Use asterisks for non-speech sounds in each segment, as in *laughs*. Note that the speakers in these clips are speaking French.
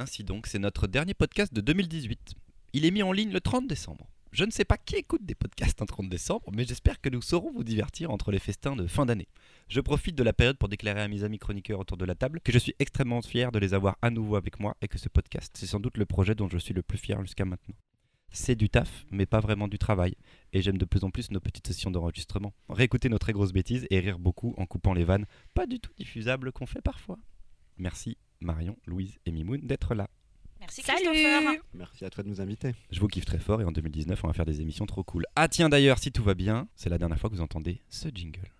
Ainsi donc, c'est notre dernier podcast de 2018. Il est mis en ligne le 30 décembre. Je ne sais pas qui écoute des podcasts un 30 décembre, mais j'espère que nous saurons vous divertir entre les festins de fin d'année. Je profite de la période pour déclarer à mes amis chroniqueurs autour de la table que je suis extrêmement fier de les avoir à nouveau avec moi et que ce podcast, c'est sans doute le projet dont je suis le plus fier jusqu'à maintenant. C'est du taf, mais pas vraiment du travail, et j'aime de plus en plus nos petites sessions d'enregistrement. Réécouter nos très grosses bêtises et rire beaucoup en coupant les vannes, pas du tout diffusables qu'on fait parfois. Merci Marion, Louise et Mimoun d'être là. Merci Salut Christopher. Merci à toi de nous inviter. Je vous kiffe très fort et en 2019, on va faire des émissions trop cool. Ah tiens d'ailleurs, si tout va bien, c'est la dernière fois que vous entendez ce jingle.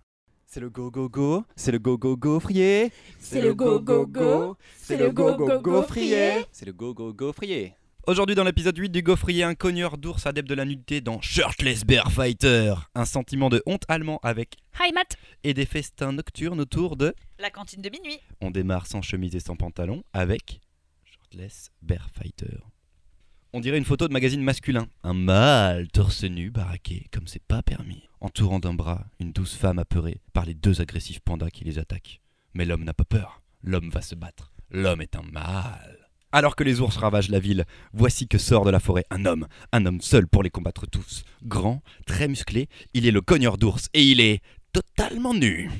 C'est le go go go, c'est le go go go frier. C'est le go go go, c'est le go go go frier. C'est le go go go frier. Aujourd'hui dans l'épisode 8 du Gaufrier, un cogneur d'ours adepte de la nudité dans Shirtless Bear Fighter. Un sentiment de honte allemand avec Hi Matt et des festins nocturnes autour de... La cantine de minuit. On démarre sans chemise et sans pantalon avec Shirtless Bear Fighter. On dirait une photo de magazine masculin. Un mâle torse nu baraqué comme c'est pas permis. Entourant d'un bras une douce femme apeurée par les deux agressifs pandas qui les attaquent. Mais l'homme n'a pas peur. L'homme va se battre. L'homme est un mâle. Alors que les ours ravagent la ville, voici que sort de la forêt un homme. Un homme seul pour les combattre tous. Grand, très musclé, il est le cogneur d'ours et il est totalement nu.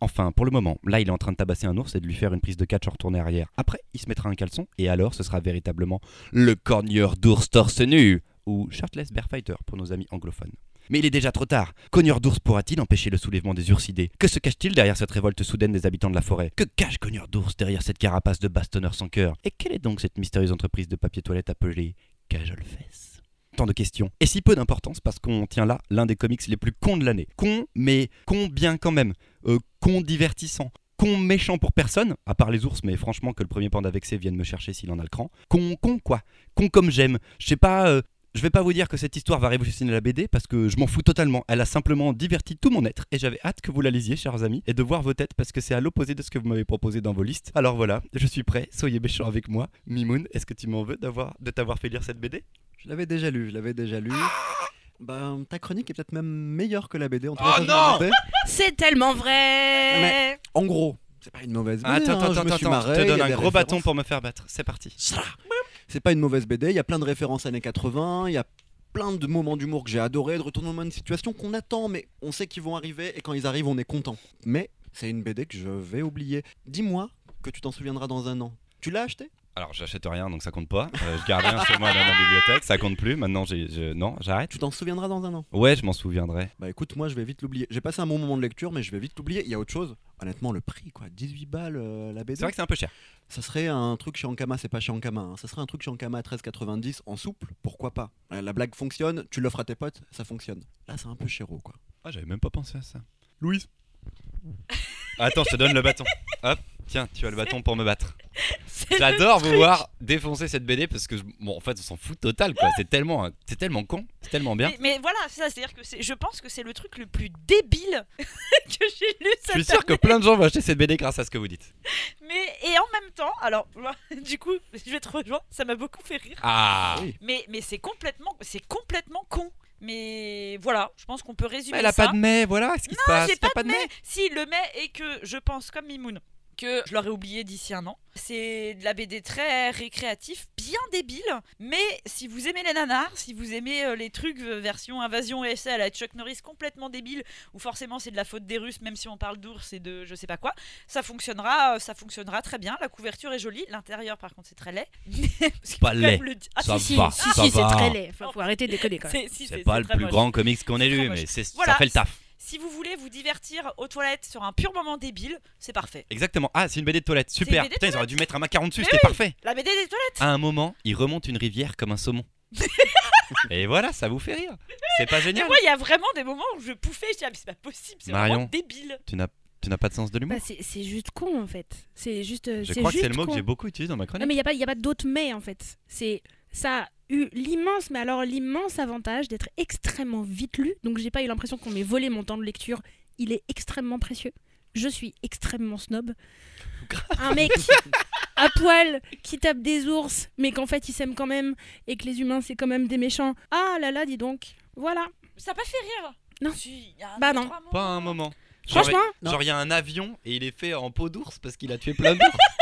Enfin, pour le moment, là il est en train de tabasser un ours et de lui faire une prise de catch en retourné arrière. Après, il se mettra un caleçon et alors ce sera véritablement le cogneur d'ours torse nu ou shirtless bear fighter pour nos amis anglophones. Mais il est déjà trop tard. Cogneur d'ours pourra-t-il empêcher le soulèvement des ursidés? Que se cache-t-il derrière cette révolte soudaine des habitants de la forêt? Que cache Cogneur d'ours derrière cette carapace de bastonneurs sans cœur? Et quelle est donc cette mystérieuse entreprise de papier toilette appelée Cajole Fesse Tant de questions. Et si peu d'importance parce qu'on tient là l'un des comics les plus cons de l'année. Con, mais con bien quand même. Euh, con divertissant. Con méchant pour personne, à part les ours, mais franchement que le premier panda vexé vienne me chercher s'il en a le cran. Con, con quoi? Con comme j'aime. Je sais pas, euh, je vais pas vous dire que cette histoire va révolutionner la BD parce que je m'en fous totalement. Elle a simplement diverti tout mon être et j'avais hâte que vous la lisiez, chers amis, et de voir vos têtes parce que c'est à l'opposé de ce que vous m'avez proposé dans vos listes. Alors voilà, je suis prêt, soyez méchants avec moi. Mimoun, est-ce que tu m'en veux d'avoir, de t'avoir fait lire cette BD Je l'avais déjà lu, je l'avais déjà lu. Ben, ta chronique est peut-être même meilleure que la BD. En tout Oh cas, je non. C'est tellement vrai Mais- En gros, c'est pas une mauvaise BD. Attends, hein, attends, je me attends, suis attends, marré, je te donne a un gros bâton pour me faire battre. C'est parti. C'est pas une mauvaise BD, il y a plein de références années 80, il y a plein de moments d'humour que j'ai adoré, de retournements de situation qu'on attend, mais on sait qu'ils vont arriver et quand ils arrivent, on est content. Mais c'est une BD que je vais oublier. Dis-moi que tu t'en souviendras dans un an. Tu l'as acheté? Alors j'achète rien donc ça compte pas. Euh, je garde rien chez moi dans ma bibliothèque, ça compte plus. Maintenant j'ai, je- non, j'arrête. Tu t'en souviendras dans un an Ouais, je m'en souviendrai. Bah écoute, moi je vais vite l'oublier. J'ai passé un bon moment de lecture, mais je vais vite l'oublier. Il y a autre chose. Honnêtement, le prix, quoi. 18 balles euh, la BD. C'est vrai que c'est un peu cher. Ça serait un truc chez Ankama, c'est pas chez Ankama. hein. Ça serait un truc chez Ankama à 13,90 en souple, pourquoi pas Euh, La blague fonctionne, tu l'offres à tes potes, ça fonctionne. Là, c'est un peu chéro, quoi. Ah, j'avais même pas pensé à ça. Louise Attends, je te donne le bâton. Hop, tiens, tu as le bâton pour me battre. *laughs* J'adore vous voir défoncer cette BD parce que, je- bon, en fait, on s'en fout total, quoi. C'est tellement, c'est tellement con, c'est tellement bien. Mais, mais voilà, c'est ça, c'est-à-dire que je pense que c'est le truc le plus débile *laughs* que j'ai lu Je cette suis sûr que plein de gens vont acheter cette BD grâce à ce que vous dites. Mais et en même temps, alors *laughs* du coup, je vais te rejoindre, ça m'a beaucoup fait rire. Ah Oui. Mais mais c'est complètement c'est complètement con. Mais voilà, je pense qu'on peut résumer Mais elle a ça. pas de mais, voilà ce qui se Non, passe? j'ai T'as pas de mais. Si le mais est que je pense comme Mimoun que je l'aurais oublié d'ici un an. C'est de la BD très récréatif, bien débile, mais si vous aimez les nanars, si vous aimez euh, les trucs version invasion et à la Chuck Norris complètement débile, où forcément c'est de la faute des Russes, même si on parle d'ours et de je sais pas quoi, ça fonctionnera, euh, ça fonctionnera très bien. La couverture est jolie, l'intérieur par contre c'est très laid. *laughs* Qu'il Pas laid. le. Ah, Ça si, si, va, Si, ça si, c'est très laid. Faut, faut arrêter de déconner quand même. c'est- si, C'est pas le plus moche. grand comics qu'on ait C'est lu, mais c'est- Voilà. ça fait le taf. Si vous voulez vous divertir aux toilettes sur un pur moment débile, c'est parfait. Exactement. Ah, c'est une BD de toilette. une Super. BD de Putain, ils auraient dû mettre un macaron dessus, Mais c'était parfait. La BD des toilettes À un moment, il remonte une rivière comme un saumon. *laughs* Et voilà, ça vous fait rire. C'est pas Mais génial moi, il y a vraiment des moments où je pouffais, je dis, ah, mais c'est pas possible, c'est Marion. vraiment débile. Tu n'as tu n'as pas de sens de l'humour Bah, c'est c'est juste con en fait. C'est juste. Je c'est crois que c'est juste le mot que j'ai beaucoup utilisé dans ma Non chronique. mais il n'y a pas, y a pas d'autre mais en fait. C'est ça a eu l'immense, mais alors l'immense avantage d'être extrêmement vite lu. Donc j'ai pas eu l'impression qu'on m'ait volé mon temps de lecture. Il est extrêmement précieux. Je suis extrêmement snob. Un mec *laughs* à poil qui tape des ours, mais qu'en fait il s'aime quand même et que les humains c'est quand même des méchants. Ah là là, dis donc. Voilà. Ça n'a pas fait rire? Non. Si, y a un Bah non. Pas un moment. Genre, Franchement. Genre, il y a un avion et il est fait en peau d'ours parce qu'il a tué plein d'ours. *laughs*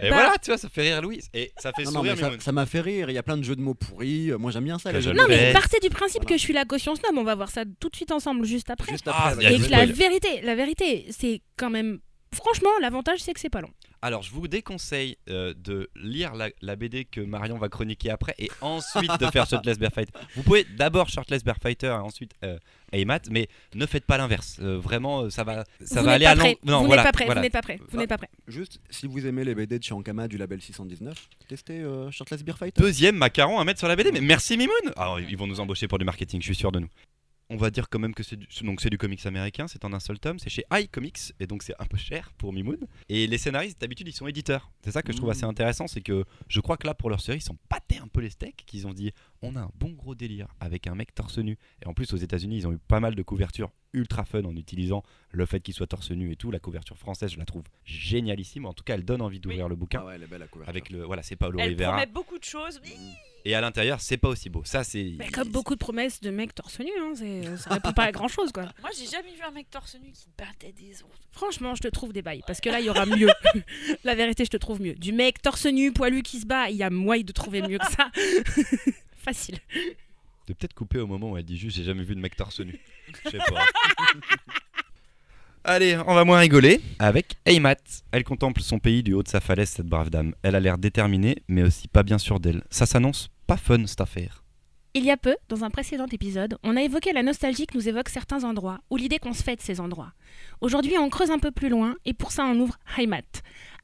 Et Bah. voilà, tu vois, ça fait rire Louise. Et ça fait Non, non, sourire mais ça- m'a fait rire. Il y a plein de jeux de mots pourris. Euh, Moi, j'aime bien ça. les jeux Non, mais partez du principe Voilà. que je suis la caution snob. On va voir ça tout de suite ensemble, juste après. Juste Ah, Et que la spoil. vérité, la vérité, c'est quand même. Franchement, l'avantage, c'est que c'est pas long. Alors, je vous déconseille euh, de lire la, la BD que Marion va chroniquer après et ensuite de faire Shirtless Bear Fighter. Vous pouvez d'abord Shirtless Bear Fighter et ensuite euh, Aymat, mais ne faites pas l'inverse. Euh, vraiment, euh, ça va, ça vous va aller à prêt. l'en- Non, vous voilà, n'êtes pas prêt. voilà. Vous n'êtes pas prêt. Vous Ah. n'êtes pas prêt. Juste, si vous aimez les BD de chez Ankama du label 619, testez euh, Shirtless Beer Fighter. Deuxième macaron à mettre sur la BD, mais merci Mimoun Alors, ils vont nous embaucher pour du marketing, je suis sûr de nous. On va dire quand même que c'est du, donc c'est du comics américain, c'est en un seul tome, c'est chez iComics, et donc c'est un peu cher pour Mimoun. Et les scénaristes, d'habitude, ils sont éditeurs. C'est ça que je trouve Mmh. assez intéressant, c'est que je crois que là, pour leur série, ils sont pâtés un peu les steaks, qu'ils ont dit, on a un bon gros délire avec un mec torse nu. Et en plus, aux États-Unis, ils ont eu pas mal de couvertures ultra fun en utilisant le fait qu'il soit torse nu et tout. La couverture française, je la trouve génialissime. En tout cas, elle donne envie d'ouvrir le bouquin. Ah ouais, elle est belle la couverture. Avec le, voilà, c'est Paolo Elle Rivera. promet beaucoup de choses. mais Et à l'intérieur, c'est pas aussi beau. Ça, c'est. Mais comme beaucoup de promesses de mecs torse nu, hein, c'est- ça répond pas à grand chose quoi. Moi, j'ai jamais vu un mec torse nu qui battait des autres. Franchement, je te trouve des bails parce que là, il y aura mieux. *laughs* La vérité, je te trouve mieux. Du mec torse nu, poilu qui se bat, il y a moyen de trouver mieux que ça. *laughs* Facile. De peut-être couper au moment où elle dit juste j'ai jamais vu de mec torse nu. *laughs* Je sais pas. Allez, on va moins rigoler avec Aymat. Elle contemple son pays du haut de sa falaise, cette brave dame. Elle a l'air déterminée, mais aussi pas bien sûre d'elle. Ça s'annonce pas fun cette affaire. Il y a peu, dans un précédent épisode, on a évoqué la nostalgie que nous évoquent certains endroits, ou l'idée qu'on se fait de ces endroits. Aujourd'hui, on creuse un peu plus loin, et pour ça, on ouvre Heimat.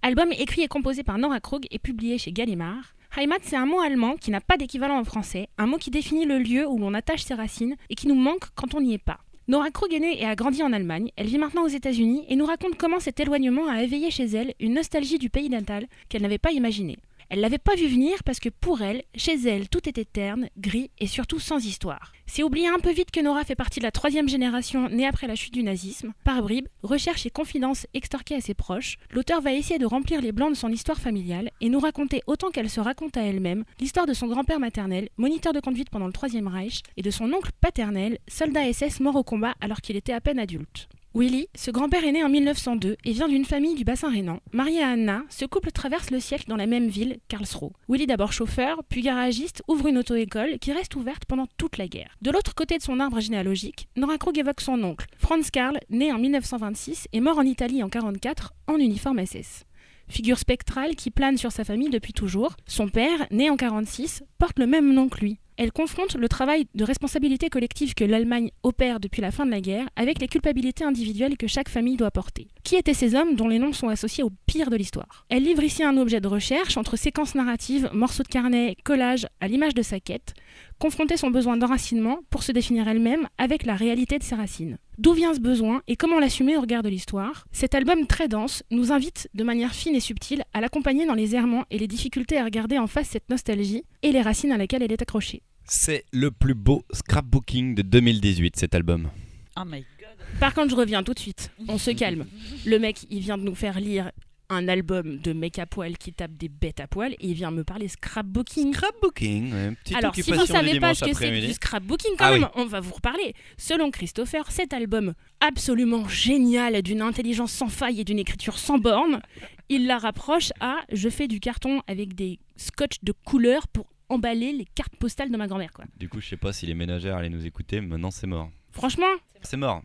Album écrit et composé par Nora Krug et publié chez Gallimard. Heimat, c'est un mot allemand qui n'a pas d'équivalent en français, un mot qui définit le lieu où l'on attache ses racines et qui nous manque quand on n'y est pas. Nora Krug est née et a grandi en Allemagne, elle vit maintenant aux États-Unis et nous raconte comment cet éloignement a éveillé chez elle une nostalgie du pays natal qu'elle n'avait pas imaginé. Elle l'avait pas vu venir parce que pour elle, chez elle, tout était terne, gris et surtout sans histoire. C'est oublier un peu vite que Nora fait partie de la troisième génération née après la chute du nazisme. Par bribes, recherches et confidences extorquées à ses proches, l'auteur va essayer de remplir les blancs de son histoire familiale et nous raconter autant qu'elle se raconte à elle-même l'histoire de son grand-père maternel, moniteur de conduite pendant le Troisième Reich, et de son oncle paternel, soldat SS mort au combat alors qu'il était à peine adulte. Willy, ce grand-père est né en 1902 et vient d'une famille du bassin rhénan. Marié à Anna, ce couple traverse le siècle dans la même ville, Karlsruhe. Willy, d'abord chauffeur, puis garagiste, ouvre une auto-école qui reste ouverte pendant toute la guerre. De l'autre côté de son arbre généalogique, Nora Krug évoque son oncle, Franz Karl, né en 1926 et mort en Italie en 1944 en uniforme SS. Figure spectrale qui plane sur sa famille depuis toujours, son père, né en 1946, porte le même nom que lui. Elle confronte le travail de responsabilité collective que l'Allemagne opère depuis la fin de la guerre avec les culpabilités individuelles que chaque famille doit porter. Qui étaient ces hommes dont les noms sont associés au pire de l'histoire? Elle livre ici un objet de recherche entre séquences narratives, morceaux de carnet, collages à l'image de sa quête, confronter son besoin d'enracinement pour se définir elle-même avec la réalité de ses racines. D'où vient ce besoin et comment l'assumer au regard de l'histoire? Cet album très dense nous invite de manière fine et subtile à l'accompagner dans les errements et les difficultés à regarder en face cette nostalgie et les racines à laquelle elle est accrochée. C'est le plus beau scrapbooking de 2018 cet album. Oh my god. Par contre, je reviens tout de suite. On se calme. Le mec, il vient de nous faire lire un album de mec à poil qui tape des bêtes à poil et il vient me parler scrapbooking. Scrapbooking, ouais, petite Alors, si vous du savez pas ce que c'est du scrapbooking, quand Ah même, oui. on va vous reparler. Selon Christopher, cet album absolument génial, d'une intelligence sans faille et d'une écriture sans borne, il la rapproche à je fais du carton avec des scotch de couleur pour emballer les cartes postales de ma grand-mère. quoi. Du coup, je sais pas si les ménagères allaient nous écouter, mais maintenant c'est mort. Franchement, C'est mort.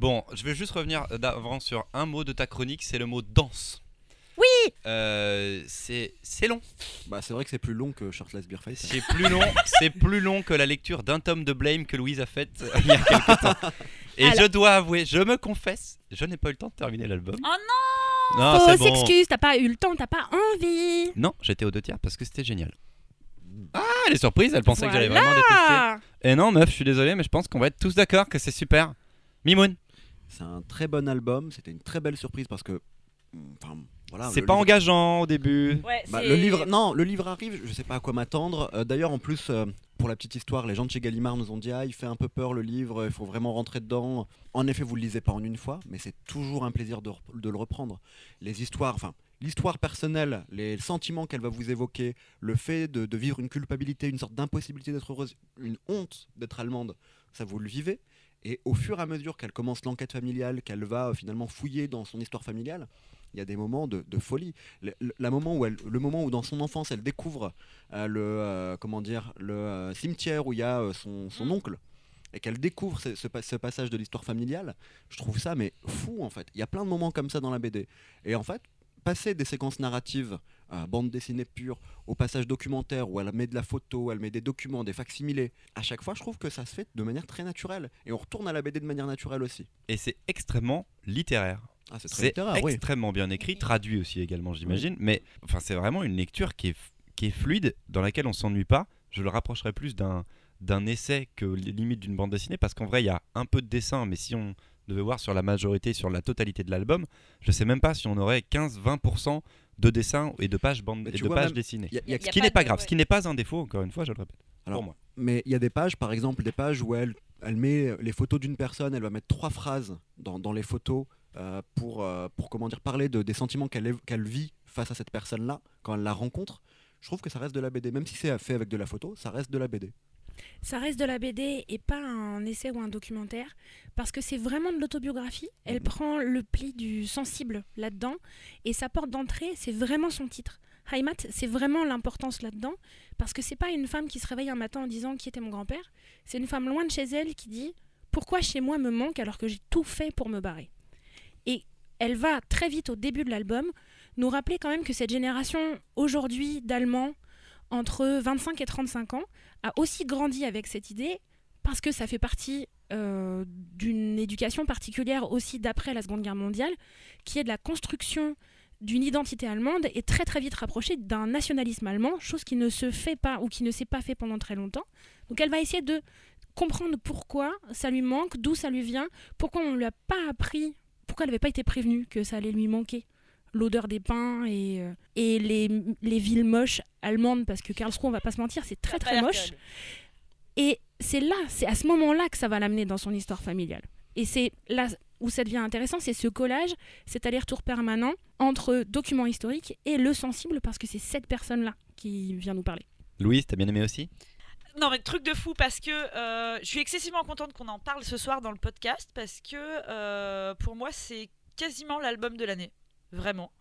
Bon, je vais juste revenir d'avant sur un mot de ta chronique, c'est le mot danse. Oui Euh, c'est c'est long. Bah, c'est vrai que c'est plus long que Shirtless Beer Fighter. C'est plus long, *laughs* c'est plus long que la lecture d'un tome de Blame que Louise a faite euh, il y a quelques temps. *laughs* Et Alors- je dois avouer, je me confesse, je n'ai pas eu le temps de terminer l'album. Oh non Non, fausse c'est bon. excuse, t'as pas eu le temps, t'as pas envie. Non, j'étais aux deux tiers parce que c'était génial. Ah, elle est surprise, elle pensait que j'allais vraiment détester. Et non, meuf, je suis désolé, mais je pense qu'on va être tous d'accord que c'est super. Mimoun, C'est un très bon album. C'était une très belle surprise parce que. Enfin, voilà. c'est pas livre- engageant au début. Ouais, Bah, le livre, non, le livre arrive, je sais pas à quoi m'attendre. Euh, D'ailleurs, en plus, euh, pour la petite histoire, les gens de chez Gallimard nous ont dit Ah, il fait un peu peur le livre, il faut vraiment rentrer dedans. En effet, vous le lisez pas en une fois, mais c'est toujours un plaisir de, le reprendre. Les histoires, enfin, l'histoire personnelle, les sentiments qu'elle va vous évoquer, le fait de, de vivre une culpabilité, une sorte d'impossibilité d'être heureuse, une honte d'être allemande, ça vous le vivez. Et au fur et à mesure qu'elle commence l'enquête familiale, qu'elle va euh, finalement fouiller dans son histoire familiale, Il y a des moments de, de folie. Le, le- la moment où elle, le moment où dans son enfance elle découvre euh, le euh, comment dire le euh, cimetière où il y a son, son Mm. oncle et qu'elle découvre ce, ce pa- ce passage de l'histoire familiale, je trouve ça mais fou en fait. Il y a plein de moments comme ça dans la BD. Et en fait, passer des séquences narratives, bande dessinée pure, au passage documentaire où elle met de la photo, elle met des documents, des facsimilés, à chaque fois je trouve que ça se fait de manière très naturelle. Et on retourne à la BD de manière naturelle aussi. Et c'est extrêmement littéraire. Ah, c'est très C'est littéraire, oui. extrêmement bien écrit, traduit aussi également, j'imagine. Mais enfin, c'est vraiment une lecture qui est, f- qui est fluide, dans laquelle on s'ennuie pas. Je le rapprocherais plus d'un d'un essai que li- limite d'une bande dessinée, parce qu'en vrai, il y a un peu de dessin, mais si on devait voir sur la majorité, sur la totalité de l'album, je sais même pas si on aurait 15-20% de dessins et de pages, bande, Mais et tu de vois, pages même- dessinées. Y a- y a Ce qui n'est pas pas de- grave, ouais. ce qui n'est pas un défaut, encore une fois, je le répète. Alors, pour moi. Mais il y a des pages, par exemple, des pages où elle, elle met les photos d'une personne, elle va mettre trois phrases dans, dans les photos pour, euh, pour comment dire, parler de, des sentiments qu'elle vit face à cette personne-là quand elle la rencontre. Je trouve que ça reste de la BD. Même si c'est fait avec de la photo, ça reste de la BD. Ça reste de la BD et pas un essai ou un documentaire, parce que c'est vraiment de l'autobiographie. Elle prend le pli du sensible là-dedans, et sa porte d'entrée, c'est vraiment son titre. Heimat, c'est vraiment l'importance là-dedans, parce que c'est pas une femme qui se réveille un matin en disant qui était mon grand-père, c'est une femme loin de chez elle qui dit pourquoi chez moi me manque alors que j'ai tout fait pour me barrer? Et elle va très vite au début de l'album nous rappeler quand même que cette génération aujourd'hui d'Allemands entre 25 et 35 ans a aussi grandi avec cette idée parce que ça fait partie euh, d'une éducation particulière aussi d'après la Seconde Guerre mondiale, qui est de la construction d'une identité allemande et très très vite rapprochée d'un nationalisme allemand, chose qui ne se fait pas ou qui ne s'est pas fait pendant très longtemps. Donc elle va essayer de comprendre pourquoi ça lui manque, d'où ça lui vient, pourquoi on ne lui a pas appris, pourquoi elle n'avait pas été prévenue que ça allait lui manquer? L'odeur des pins et, euh, et les, les villes moches allemandes, parce que Karlsruhe, on va pas se mentir, c'est très très moche. Et c'est là, c'est à ce moment-là que ça va l'amener dans son histoire familiale. Et c'est là où ça devient intéressant, c'est ce collage, cet aller-retour permanent entre documents historiques et le sensible, parce que c'est cette personne-là qui vient nous parler. Louise, t'as bien aimé aussi? Non mais truc de fou parce que euh, je suis excessivement contente qu'on en parle ce soir dans le podcast parce que euh, pour moi c'est quasiment l'album de l'année, vraiment.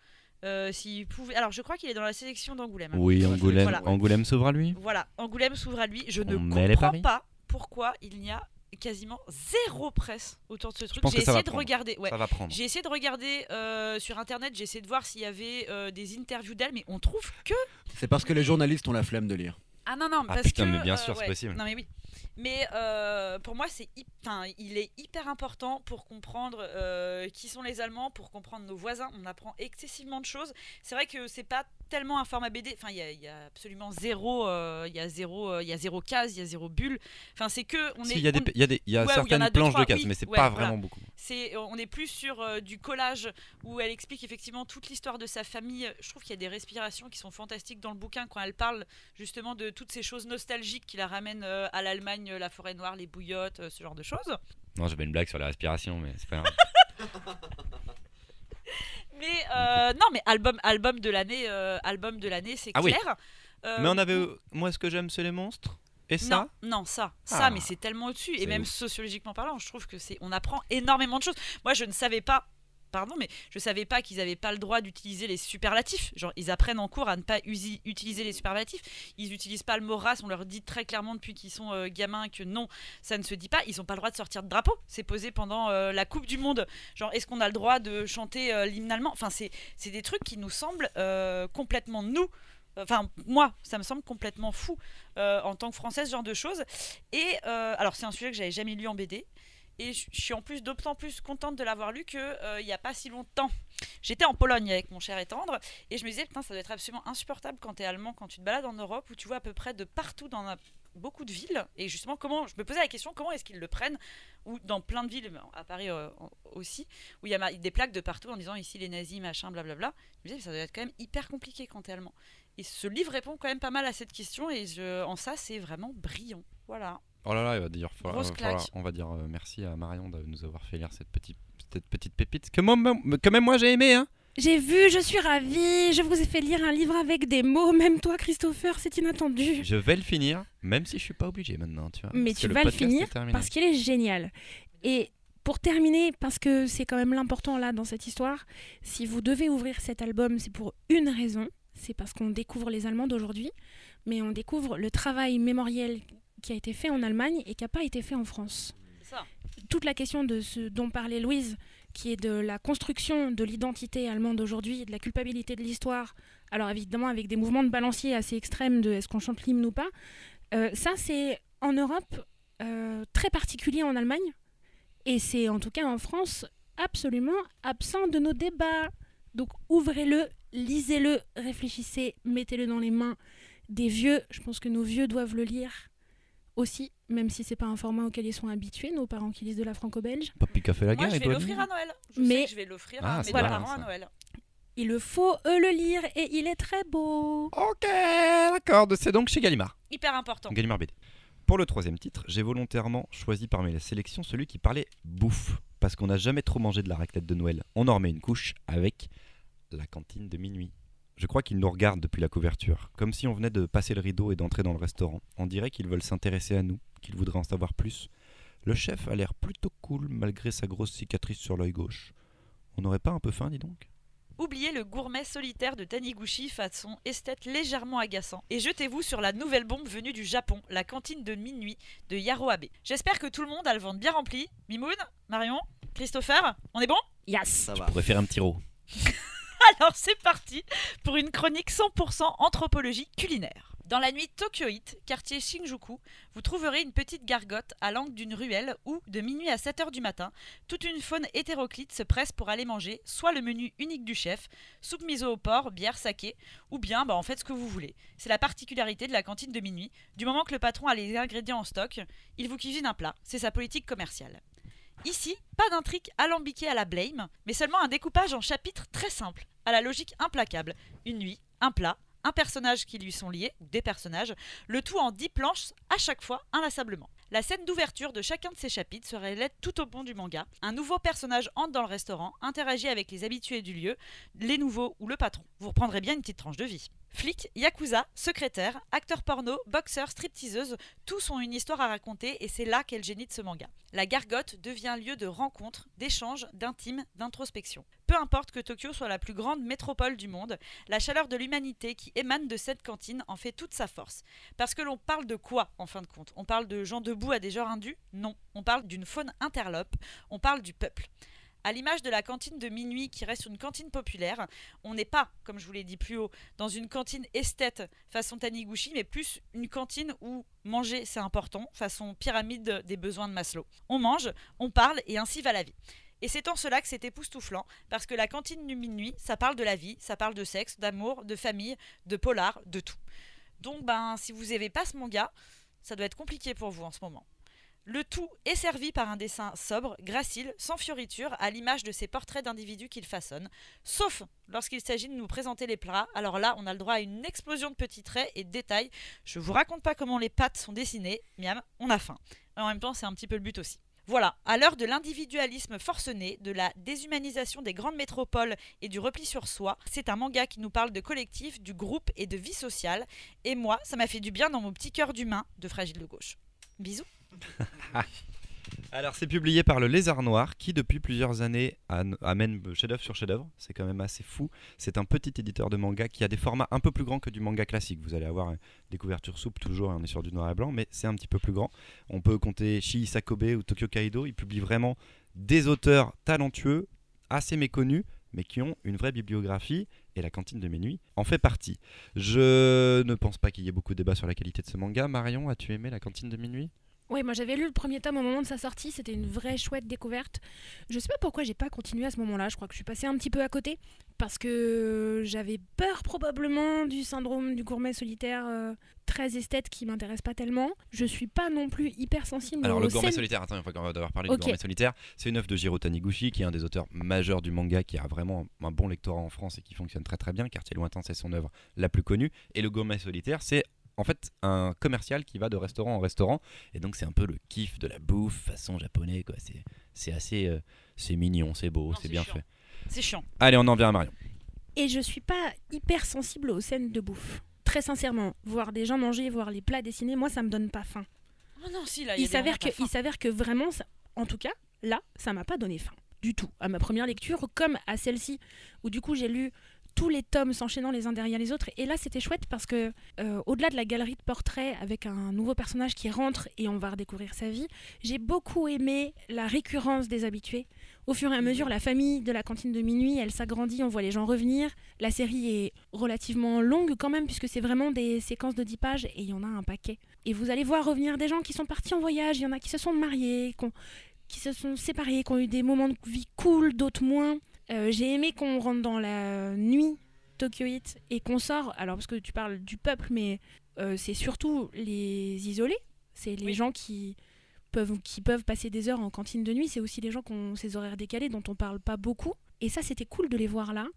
Euh, s'il pouvait... Alors je crois qu'il est dans la sélection d'Angoulême. Oui, Angoulême, Voilà. Angoulême s'ouvre à lui. Voilà, Angoulême s'ouvre à lui. Je ne On comprends paris. pas pourquoi il n'y a quasiment zéro presse autour de ce truc. J'ai essayé de regarder. Ouais. Ça va prendre. J'ai essayé de regarder euh, sur internet, j'ai essayé de voir s'il y avait euh, des interviews d'elle, mais on trouve que C'est parce que les journalistes ont la flemme de lire. Ah non, non, Ah, parce putain, que. mais bien euh, sûr, c'est ouais. possible. Non, mais oui. Mais euh, pour moi, c'est il est hyper important pour comprendre euh, qui sont les Allemands, pour comprendre nos voisins. On apprend excessivement de choses. C'est vrai que c'est pas tellement un format BD. Enfin, il y, a- il y a absolument zéro, euh, il y a zéro, il y a zéro case, il y a zéro bulle. Enfin, c'est que on Si, est. il y a, des, on- il y a, des, y a Ouais, y certaines a deux, planches trois, de cases, oui, mais c'est ouais, pas voilà. vraiment beaucoup. C'est, on est plus sur du collage où elle explique effectivement toute l'histoire de sa famille. Je trouve qu'il y a des respirations qui sont fantastiques dans le bouquin quand elle parle justement de toutes ces choses nostalgiques qui la ramènent à l'Allemagne, euh, la forêt noire, les bouillottes, euh, ce genre de choses. Non, j'avais une blague sur la respiration, mais c'est pas grave. *laughs* Mais euh, non, mais album, album de l'année, euh, album de l'année, c'est Ah oui. clair. Euh, mais on avait. Moi, ce que j'aime, c'est les monstres. Et ça Non, non, ça, Ah. ça, mais c'est tellement au-dessus. Et même ouf. sociologiquement parlant, je trouve que c'est, on apprend énormément de choses. Moi, je ne savais pas, pardon, mais je savais pas qu'ils avaient pas le droit d'utiliser les superlatifs. Genre, ils apprennent en cours à ne pas utiliser les superlatifs. Ils utilisent pas le mot race. On leur dit très clairement depuis qu'ils sont euh, gamins que non, ça ne se dit pas. Ils ont pas le droit de sortir de drapeau. C'est posé pendant euh, la Coupe du Monde. Genre, est-ce qu'on a le droit de chanter euh, l'hymne allemand? Enfin, c'est, des trucs qui nous semblent complètement nous. Enfin, moi, ça me semble complètement fou en tant que française, ce genre de choses. Et alors, c'est un sujet que j'avais jamais lu en BD. Et je suis en plus d'autant plus contente de l'avoir lu que euh, n'y a pas si longtemps. J'étais en Pologne avec mon cher et tendre et je me disais, putain, ça doit être absolument insupportable quand t'es allemand, quand tu te balades en Europe où tu vois à peu près de partout dans beaucoup de villes. Et justement, comment je me posais la question, comment est-ce qu'ils le prennent? Ou dans plein de villes, à Paris euh, aussi, où il y a des plaques de partout en disant ici les nazis, machin, blablabla. Je me disais, ça doit être quand même hyper compliqué quand t'es allemand. Et ce livre répond quand même pas mal à cette question et en ça, c'est vraiment brillant. Voilà. Oh là là, il va dire, claque. on va dire euh, merci à Marion de nous avoir fait lire cette petite, cette petite pépite que moi, quand même moi j'ai aimé. Hein. J'ai vu, je suis ravie, je vous ai fait lire un livre avec des mots, même toi Christopher, c'est inattendu. Je vais le finir, même si je suis pas obligé maintenant. Tu vois, Mais parce tu vas le finir parce qu'il est génial. Et pour terminer, parce que c'est quand même l'important là dans cette histoire, si vous devez ouvrir cet album, c'est pour une raison, c'est parce qu'on découvre les Allemands d'aujourd'hui, mais on découvre le travail mémoriel qui a été fait en Allemagne et qui n'a pas été fait en France. Ça. Toute la question de ce dont parlait Louise, qui est de la construction de l'identité allemande d'aujourd'hui, de la culpabilité de l'histoire, alors évidemment avec des mouvements de balancier assez extrêmes de est-ce qu'on chante l'hymne ou pas, euh, ça c'est en Europe euh, très particulier en Allemagne, et c'est en tout cas en France absolument absent de nos débats. Donc ouvrez-le, lisez-le, réfléchissez, mettez-le dans les mains des vieux. Je pense que nos vieux doivent le lire aussi, même si c'est pas un format auquel ils sont habitués, nos parents qui lisent de la franco-belge. Papy qui a fait la Moi, guerre, je il vais l'offrir à Noël. Je Mais- sais que je vais l'offrir Ah, à mes bien, parents à. Noël. Il le faut, eux, le lire, et il est très beau. Ok, d'accord. C'est donc chez Gallimard. Hyper important. Gallimard BD. Pour le troisième titre, j'ai volontairement choisi parmi la sélection celui qui parlait bouffe. Parce qu'on n'a jamais trop mangé de la raclette de Noël. On en remet une couche avec la cantine de minuit. Je crois qu'ils nous regardent depuis la couverture, comme si on venait de passer le rideau et d'entrer dans le restaurant. On dirait qu'ils veulent s'intéresser à nous, qu'ils voudraient en savoir plus. Le chef a l'air plutôt cool malgré sa grosse cicatrice sur l'œil gauche. On n'aurait pas un peu faim, dis donc? Oubliez le gourmet solitaire de Taniguchi façon esthète légèrement agaçant et jetez-vous sur la nouvelle bombe venue du Japon, la cantine de minuit de Yaro Abe. J'espère que tout le monde a le ventre bien rempli. Mimoun, Marion, Christopher, on est bon? Yes. Ça va. On pourrait faire un petit. *laughs* *laughs* Alors c'est parti pour une chronique 100% anthropologie culinaire. Dans la nuit tokyoïte, quartier Shinjuku, vous trouverez une petite gargote à l'angle d'une ruelle où, de minuit à 7h du matin, toute une faune hétéroclite se presse pour aller manger soit le menu unique du chef, soupe miso au porc, bière, saké, ou bien bah, en fait ce que vous voulez. C'est la particularité de la cantine de minuit. Du moment que le patron a les ingrédients en stock, il vous cuisine un plat. C'est sa politique commerciale. Ici, pas d'intrigue alambiquée à la blame, mais seulement un découpage en chapitres très simple, à la logique implacable. Une nuit, un plat, un personnage qui lui sont liés, ou des personnages, le tout en 10 planches, à chaque fois, inlassablement. La scène d'ouverture de chacun de ces chapitres se relève tout au pont du manga. Un nouveau personnage entre dans le restaurant, interagit avec les habitués du lieu, les nouveaux ou le patron. Vous reprendrez bien une petite tranche de vie. Flic, yakuza, secrétaire, acteur porno, boxeur, stripteaseuse, tous ont une histoire à raconter et c'est là qu'est le génie de ce manga. La gargote devient lieu de rencontre, d'échange, d'intime, d'introspection. Peu importe que Tokyo soit la plus grande métropole du monde, la chaleur de l'humanité qui émane de cette cantine en fait toute sa force. Parce que l'on parle de quoi en fin de compte? On parle de gens debout à des heures indues Non. On parle d'une faune interlope, on parle du peuple. À l'image de la cantine de minuit qui reste une cantine populaire, on n'est pas, comme je vous l'ai dit plus haut, dans une cantine esthète façon Taniguchi, mais plus une cantine où manger c'est important, façon pyramide des besoins de Maslow. On mange, on parle et ainsi va la vie. Et c'est en cela que c'est époustouflant, parce que la cantine du minuit, ça parle de la vie, ça parle de sexe, d'amour, de famille, de polar, de tout. Donc, ben, si vous n'aimez pas ce manga, ça doit être compliqué pour vous en ce moment. Le tout est servi par un dessin sobre, gracile, sans fioritures, à l'image de ces portraits d'individus qu'il façonne, sauf lorsqu'il s'agit de nous présenter les plats. Alors là, on a le droit à une explosion de petits traits et de détails. Je vous raconte pas comment les pâtes sont dessinées, miam, on a faim. En même temps, c'est un petit peu le but aussi. Voilà, à l'heure de l'individualisme forcené, de la déshumanisation des grandes métropoles et du repli sur soi, c'est un manga qui nous parle de collectif, du groupe et de vie sociale. Et moi, ça m'a fait du bien dans mon petit cœur d'humain de fragile de gauche. Bisous. *laughs* Alors c'est publié par le Lézard Noir qui depuis plusieurs années an- amène chef-d'œuvre sur chef-d'œuvre. C'est quand même assez fou. C'est un petit éditeur de manga qui a des formats un peu plus grands que du manga classique. Vous allez avoir euh, des couvertures souples toujours, et on est sur du noir et blanc, mais c'est un petit peu plus grand. On peut compter Shii Sakobe ou Tokyo Kaido. Ils publient vraiment des auteurs talentueux, assez méconnus, mais qui ont une vraie bibliographie. Et la cantine de minuit en fait partie. Je ne pense pas qu'il y ait beaucoup de débats sur la qualité de ce manga. Marion, as-tu aimé la cantine de minuit? Oui, moi j'avais lu le premier tome au moment de sa sortie, c'était une vraie chouette découverte. Je sais pas pourquoi j'ai pas continué à ce moment-là, je crois que je suis passée un petit peu à côté parce que j'avais peur probablement du syndrome du gourmet solitaire euh, très esthète qui m'intéresse pas tellement. Je suis pas non plus hyper sensible Alors le gourmet scènes- solitaire, attends, il faut qu'on va devoir parler du gourmet solitaire. C'est une œuvre de Jiro Taniguchi, qui est un des auteurs majeurs du manga, qui a vraiment un bon lectorat en France et qui fonctionne très très bien. Quartier lointain, c'est son œuvre la plus connue. Et le gourmet solitaire, c'est en fait un commercial qui va de restaurant en restaurant. Et donc c'est un peu le kiff de la bouffe façon japonais, quoi. C'est, c'est assez, euh, c'est mignon, c'est beau, c'est bien chiant. fait. C'est chiant. Allez, on en vient à Marion. Et je suis pas hyper sensible aux scènes de bouffe. Très sincèrement, voir des gens manger, voir les plats dessinés, moi ça me donne pas faim. Oh non, si, là, il y a il des s'avère que, il s'avère que vraiment, ça- en tout cas, Là, ça m'a pas donné faim du tout à ma première lecture, comme à celle-ci, où du coup j'ai lu tous les tomes s'enchaînant les uns derrière les autres. Et là, c'était chouette parce que, euh, au-delà de la galerie de portraits avec un nouveau personnage qui rentre et on va redécouvrir sa vie, j'ai beaucoup aimé la récurrence des habitués. Au fur et à mesure, la famille de la cantine de minuit, elle s'agrandit, on voit les gens revenir. La série est relativement longue quand même, puisque c'est vraiment des séquences de 10 pages et il y en a un paquet. Et vous allez voir revenir des gens qui sont partis en voyage, il y en a qui se sont mariés, qui se sont séparés, qui ont eu des moments de vie cool, d'autres moins. Euh, j'ai aimé qu'on rentre dans la nuit tokyoïte et qu'on sort, alors parce que tu parles du peuple, mais euh, c'est surtout les isolés, c'est les Oui. gens qui peuvent, qui peuvent passer des heures en cantine de nuit, c'est aussi les gens qui ont ces horaires décalés dont on parle pas beaucoup. Et ça, c'était cool de les voir là.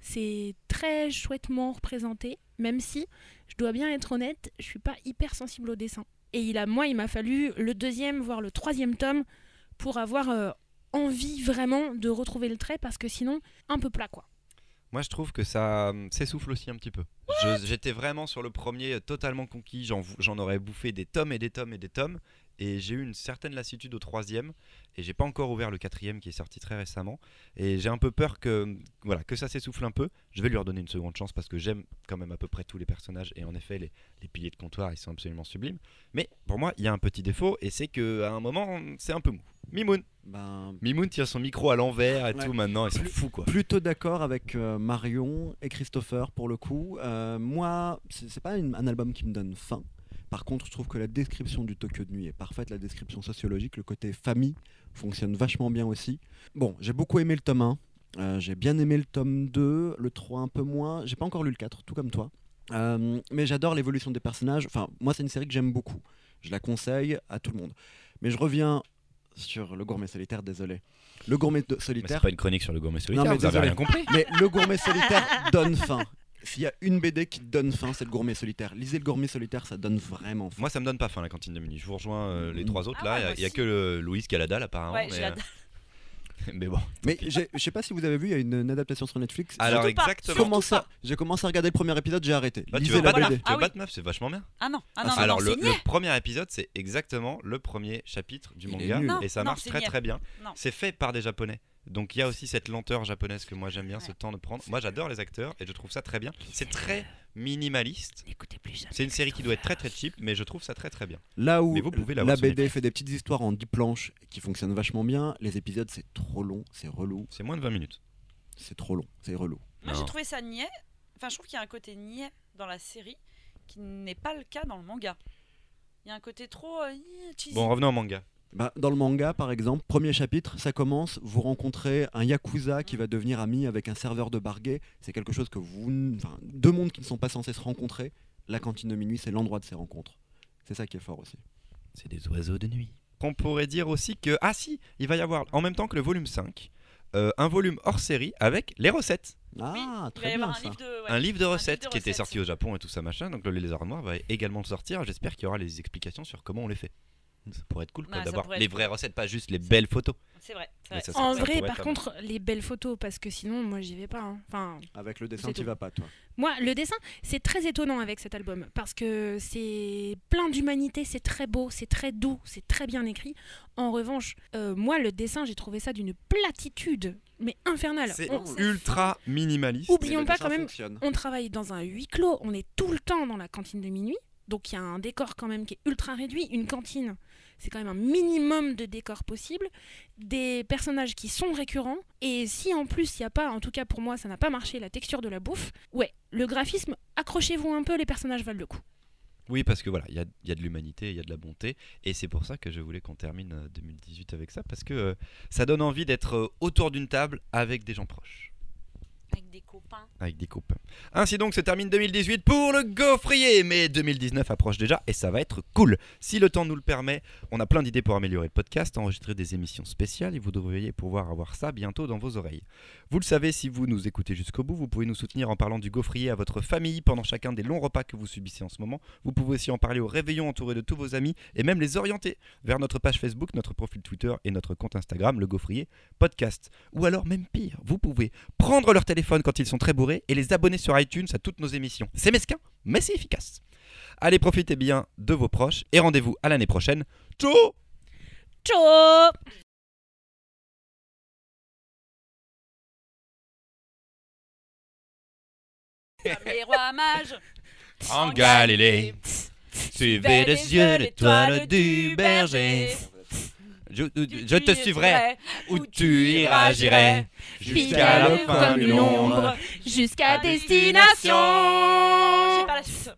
C'est très chouettement représenté, même si, je dois bien être honnête, je suis pas hyper sensible au dessin. Et il a, moi, il m'a fallu le deuxième, voire le troisième tome pour avoir euh, envie vraiment de retrouver le trait, parce que sinon, un peu plat, quoi. Moi, je trouve que ça hum, s'essouffle aussi un petit peu. J'étais vraiment sur le premier euh, totalement conquis. J'en aurais bouffé des tomes et des tomes et des tomes. Et j'ai eu une certaine lassitude au troisième. Et j'ai pas encore ouvert le quatrième qui est sorti très récemment. Et j'ai un peu peur que, voilà, que ça s'essouffle un peu. Je vais lui redonner une seconde chance parce que j'aime quand même à peu près tous les personnages. Et en effet, les, les piliers de comptoir, ils sont absolument sublimes. Mais pour moi, il y a un petit défaut. Et c'est qu'à un moment, c'est un peu mou. Mimoun. Ben, Mimoun tient son micro à l'envers et Ouais. tout maintenant. Il s'en Plus- fout quoi. plutôt d'accord avec euh, Marion et Christopher pour le coup. Euh, moi, c'est pas une- un album qui me donne faim. Par contre, je trouve que la description du Tokyo de nuit est parfaite, la description sociologique, le côté famille fonctionne vachement bien aussi. Bon, j'ai beaucoup aimé le tome 1, euh, j'ai bien aimé le tome 2, le 3 un peu moins, j'ai pas encore lu le 4, tout comme toi. Euh, mais j'adore l'évolution des personnages, enfin, moi c'est une série que j'aime beaucoup. Je la conseille à tout le monde. Mais je reviens sur le gourmet solitaire, désolé. Le gourmet solitaire, c'est pas une chronique sur le gourmet solitaire. mais vous avez rien compris. mais le gourmet *laughs* solitaire donne faim. S'il y a une BD qui donne faim, c'est le gourmet solitaire. Lisez le gourmet solitaire, ça donne vraiment faim. Moi, ça me donne pas faim la cantine de midi. Je vous rejoins euh, les trois autres Ah là. ouais, Il y a- que le Louise qui a la dalle apparemment. Ouais, mais, j'ai la euh, dalle. *laughs* mais bon. Mais je sais pas si vous avez vu, il y a une, une adaptation sur Netflix. Alors Surtout exactement. Commencé, j'ai commencé à regarder le premier épisode, j'ai arrêté. Bah, tu veux la BD. Ah oui. meuf, c'est vachement bien. Ah non, ah Ah, non, non, Alors non, le, premier épisode, c'est exactement le premier chapitre du manga. Non, et ça non, marche très niais. très bien. C'est fait par des japonais. Donc il y a aussi cette lenteur japonaise que moi j'aime bien, ce temps de prendre. Moi j'adore les acteurs et je trouve ça très bien. C'est très minimaliste. C'est une série qui doit être très très cheap, mais je trouve ça très très bien. Là où Mais vous pouvez la sur BD fait des petites histoires en 10 planches qui fonctionnent vachement bien, les épisodes c'est trop long, c'est relou, C'est moins de 20 minutes. c'est trop long, c'est relou. Moi, j'ai trouvé ça niais. Enfin, je trouve qu'il y a un côté niais dans la série qui n'est pas le cas dans le manga. Il y a un côté trop euh, cheesy. Bon, revenons au manga. Bah, dans le manga, par exemple, premier chapitre, ça commence, vous rencontrez un yakuza qui va devenir ami avec un serveur de bar gay. C'est quelque chose que vous... Enfin, deux mondes qui ne sont pas censés se rencontrer. La cantine de minuit, c'est l'endroit de ces rencontres. C'est ça qui est fort aussi. C'est des oiseaux de nuit. On pourrait dire aussi que, ah si, il va y avoir en même temps que le volume 5, euh, un volume hors série avec les recettes. Ah, Oui, très bien un ça. livre de, ouais. un livre de un recettes livre de qui était sorti au Japon et tout ça machin. Donc le lézard noir va également sortir. J'espère qu'il y aura les explications sur comment on les fait. Ça pourrait être cool ça d'avoir les vraies cool. recettes, pas juste les belles photos. C'est vrai. ça, En ça vrai, par contre, les belles photos, parce que sinon, moi, j'y vais pas. hein. Enfin, Avec le dessin, C'est tu vas pas, toi. moi, le dessin, c'est très étonnant avec cet album, parce que c'est plein d'humanité, c'est très beau, c'est très doux, c'est très bien écrit. En revanche, euh, moi, le dessin, j'ai trouvé ça d'une platitude, mais infernale. C'est ultra minimaliste. Oublions pas quand même fonctionne. on travaille dans un huis clos, on est tout le temps dans la cantine de minuit. Donc il y a un décor quand même qui est ultra réduit. Une cantine, c'est quand même un minimum de décor possible. Des personnages qui sont récurrents. Et si en plus il n'y a pas, en tout cas pour moi ça n'a pas marché, la texture de la bouffe, ouais, le graphisme, accrochez-vous un peu, les personnages valent le coup. Oui, parce que voilà, il y a, de l'humanité, il y a de la bonté, et c'est pour ça que je voulais qu'on termine euh, 2018 avec ça, parce que euh, ça donne envie d'être euh, autour d'une table avec des gens proches, Avec des copains. Ainsi donc se termine 2018 pour le gaufrier, mais 2019 approche déjà et ça va être cool. Si le temps nous le permet, on a plein d'idées pour améliorer le podcast, enregistrer des émissions spéciales, et vous devriez pouvoir avoir ça bientôt dans vos oreilles. Vous le savez, si vous nous écoutez jusqu'au bout, vous pouvez nous soutenir en parlant du gaufrier à votre famille pendant chacun des longs repas que vous subissez en ce moment. Vous pouvez aussi en parler au réveillon entouré de tous vos amis et même les orienter vers notre page Facebook, notre profil Twitter et notre compte Instagram, le gaufrier podcast. Ou alors même pire, vous pouvez prendre leur téléphone quand ils sont très bourrés et les abonner sur iTunes à toutes nos émissions. C'est mesquin, mais c'est efficace. Allez, profitez bien de vos proches et rendez-vous à l'année prochaine. Ciao Ciao les rois mages en Galilée, suivez les yeux l'étoile du berger. Je, je te suivrai, où tu iras, j'irai, jusqu'à la fin du nombre. ombre, jusqu'à J'ai destination. pas la suite.